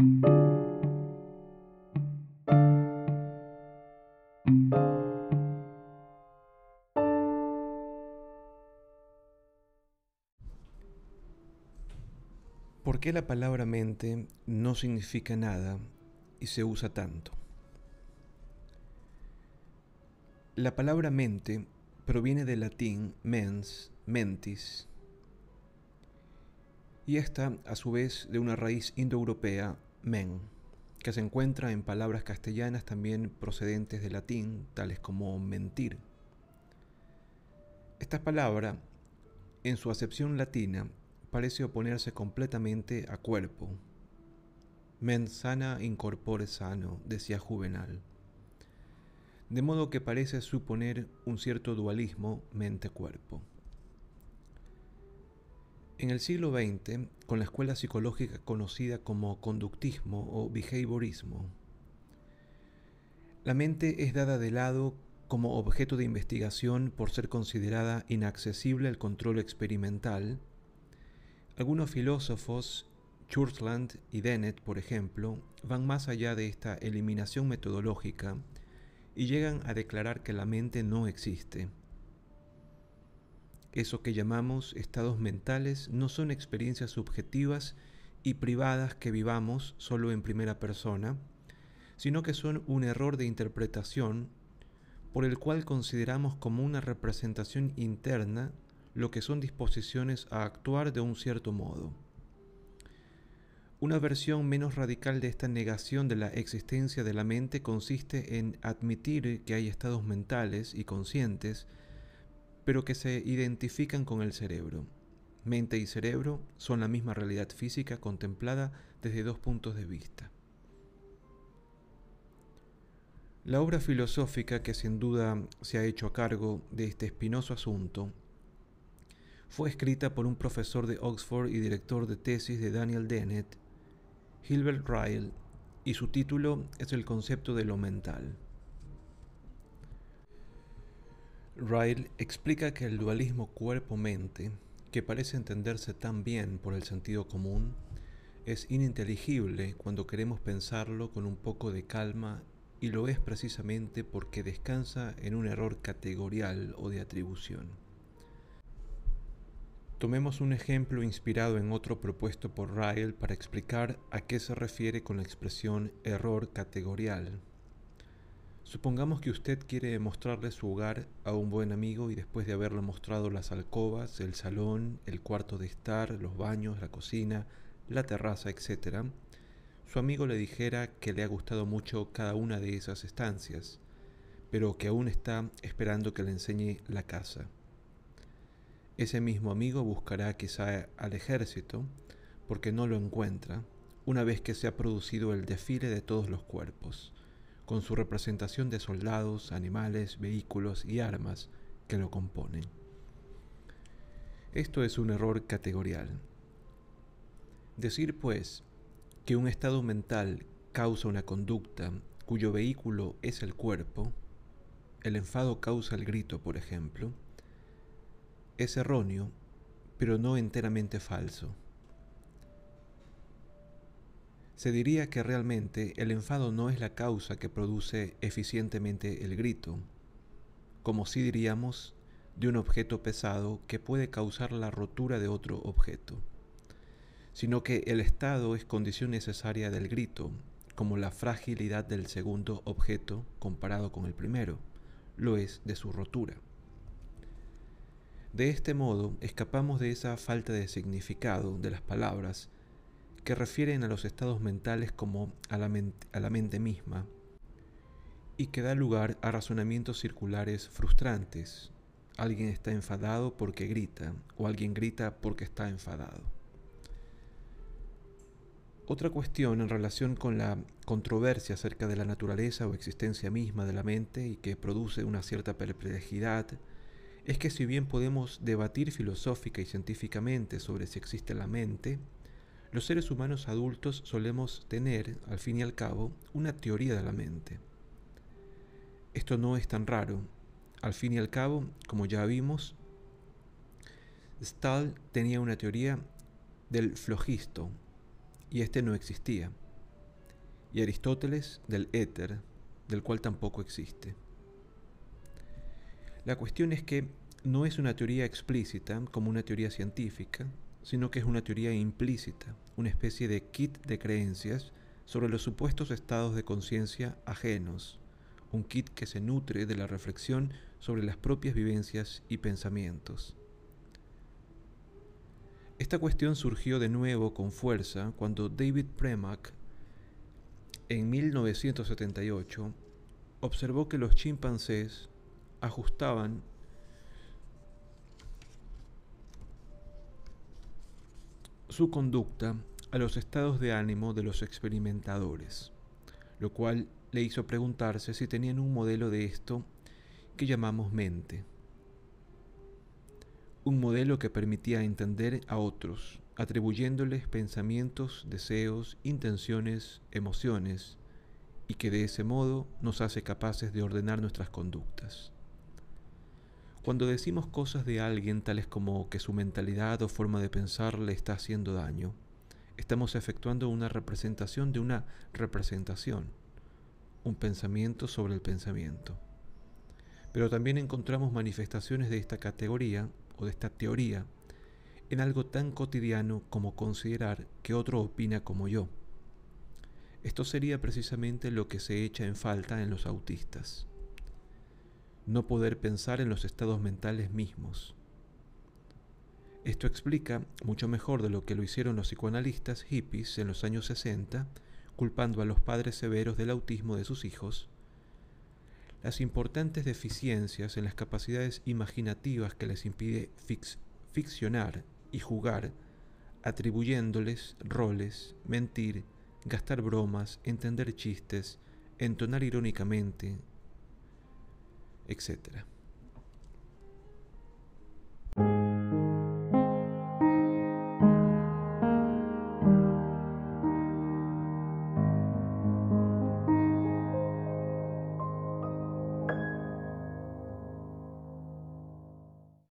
¿Por qué la palabra mente no significa nada y se usa tanto? La palabra mente proviene del latín mens, mentis, y esta a su vez de una raíz indoeuropea men, que se encuentra en palabras castellanas también procedentes del latín, tales como mentir. Esta palabra, en su acepción latina, parece oponerse completamente a cuerpo. Mens sana incorpore sano, decía Juvenal. De modo que parece suponer un cierto dualismo mente-cuerpo. En el siglo XX, con la escuela psicológica conocida como conductismo o behaviorismo, la mente es dada de lado como objeto de investigación por ser considerada inaccesible al control experimental algunos filósofos, Churchland y Dennett, por ejemplo, van más allá de esta eliminación metodológica y llegan a declarar que la mente no existe. Eso que llamamos estados mentales no son experiencias subjetivas y privadas que vivamos solo en primera persona, sino que son un error de interpretación por el cual consideramos como una representación interna lo que son disposiciones a actuar de un cierto modo. Una versión menos radical de esta negación de la existencia de la mente consiste en admitir que hay estados mentales y conscientes, pero que se identifican con el cerebro. Mente y cerebro son la misma realidad física contemplada desde dos puntos de vista. La obra filosófica que sin duda se ha hecho a cargo de este espinoso asunto fue escrita por un profesor de Oxford y director de tesis de Daniel Dennett, Hilbert Ryle, y su título es El concepto de lo mental. Ryle explica que el dualismo cuerpo-mente, que parece entenderse tan bien por el sentido común, es ininteligible cuando queremos pensarlo con un poco de calma y lo es precisamente porque descansa en un error categorial o de atribución. Tomemos un ejemplo inspirado en otro propuesto por Ryle para explicar a qué se refiere con la expresión error categorial. Supongamos que usted quiere mostrarle su hogar a un buen amigo y después de haberle mostrado las alcobas, el salón, el cuarto de estar, los baños, la cocina, la terraza, etc., su amigo le dijera que le ha gustado mucho cada una de esas estancias, pero que aún está esperando que le enseñe la casa. Ese mismo amigo buscará quizá al ejército porque no lo encuentra una vez que se ha producido el desfile de todos los cuerpos, con su representación de soldados, animales, vehículos y armas que lo componen. Esto es un error categorial. Decir, pues, que un estado mental causa una conducta cuyo vehículo es el cuerpo, el enfado causa el grito, por ejemplo, es erróneo, pero no enteramente falso. Se diría que realmente el enfado no es la causa que produce eficientemente el grito, como si diríamos de un objeto pesado que puede causar la rotura de otro objeto, sino que el estado es condición necesaria del grito, como la fragilidad del segundo objeto comparado con el primero, lo es de su rotura. De este modo, escapamos de esa falta de significado de las palabras que refieren a los estados mentales como a la, mente, misma y que da lugar a razonamientos circulares frustrantes. Alguien está enfadado porque grita o alguien grita porque está enfadado. Otra cuestión en relación con la controversia acerca de la naturaleza o existencia misma de la mente y que produce una cierta perplejidad es que si bien podemos debatir filosófica y científicamente sobre si existe la mente, los seres humanos adultos solemos tener, al fin y al cabo, una teoría de la mente. Esto no es tan raro. Al fin y al cabo, como ya vimos, Stahl tenía una teoría del flojisto, y este no existía. y Aristóteles del éter, del cual tampoco existe. La cuestión es que no es una teoría explícita como una teoría científica, sino que es una teoría implícita, una especie de kit de creencias sobre los supuestos estados de conciencia ajenos, un kit que se nutre de la reflexión sobre las propias vivencias y pensamientos. Esta cuestión surgió de nuevo con fuerza cuando David Premack, en 1978, observó que los chimpancés ajustaban su conducta a los estados de ánimo de los experimentadores, lo cual le hizo preguntarse si tenían un modelo de esto que llamamos mente. Un modelo que permitía entender a otros, atribuyéndoles pensamientos, deseos, intenciones, emociones, y que de ese modo nos hace capaces de ordenar nuestras conductas. Cuando decimos cosas de alguien tales como que su mentalidad o forma de pensar le está haciendo daño, estamos efectuando una representación de una representación, un pensamiento sobre el pensamiento. Pero también encontramos manifestaciones de esta categoría o de esta teoría en algo tan cotidiano como considerar que otro opina como yo. Esto sería precisamente lo que se echa en falta en los autistas no poder pensar en los estados mentales mismos. Esto explica, mucho mejor de lo que lo hicieron los psicoanalistas hippies en los años 60, culpando a los padres severos del autismo de sus hijos, las importantes deficiencias en las capacidades imaginativas que les impide ficcionar y jugar, atribuyéndoles roles, mentir, gastar bromas, entender chistes, entonar irónicamente, etc.